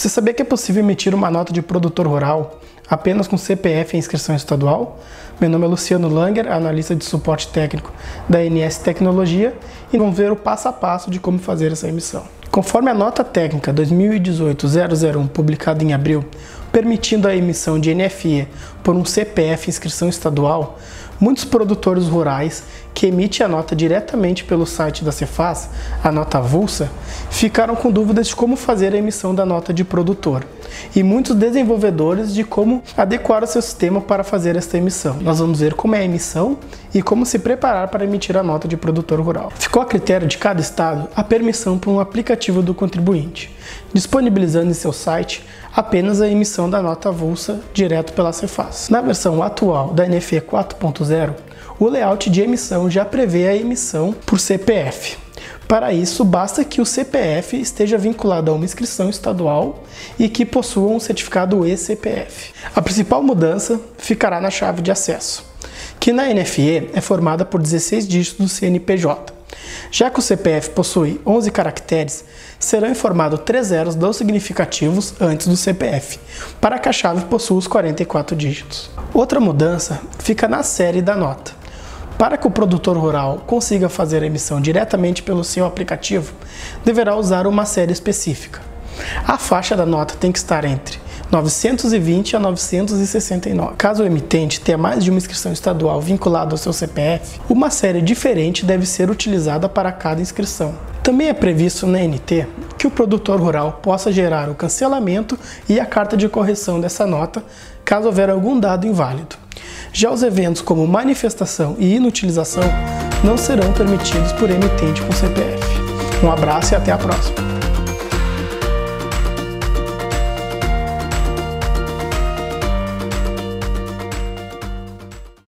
Você sabia que é possível emitir uma nota de produtor rural apenas com CPF e inscrição estadual? Meu nome é Luciano Langer, analista de suporte técnico da NS Tecnologia e vamos ver o passo a passo de como fazer essa emissão. Conforme a nota técnica 2018-001 publicada em abril, permitindo a emissão de NFE por um CPF inscrição estadual, muitos produtores rurais que emitem a nota diretamente pelo site da Cefaz, a nota avulsa, ficaram com dúvidas de como fazer a emissão da nota de produtor e muitos desenvolvedores de como adequar o seu sistema para fazer esta emissão. Nós vamos ver como é a emissão e como se preparar para emitir a nota de produtor rural. Ficou a critério de cada estado a permissão para um aplicativo do contribuinte, disponibilizando em seu site apenas a emissão da nota avulsa direto pela Cefaz. Na versão atual da NFE 4.0, o layout de emissão já prevê a emissão por CPF. Para isso, basta que o CPF esteja vinculado a uma inscrição estadual e que possua um certificado e-CPF. A principal mudança ficará na chave de acesso, que na NFE é formada por 16 dígitos do CNPJ. Já que o CPF possui 11 caracteres, serão informados três zeros não significativos antes do CPF, para que a chave possua os 44 dígitos. Outra mudança fica na série da nota. Para que o produtor rural consiga fazer a emissão diretamente pelo seu aplicativo, deverá usar uma série específica. A faixa da nota tem que estar entre 920 a 969. Caso o emitente tenha mais de uma inscrição estadual vinculada ao seu CPF, uma série diferente deve ser utilizada para cada inscrição. Também é previsto na NT que o produtor rural possa gerar o cancelamento e a carta de correção dessa nota caso houver algum dado inválido. Já os eventos como manifestação e inutilização não serão permitidos por emitente com CPF. Um abraço e até a próxima!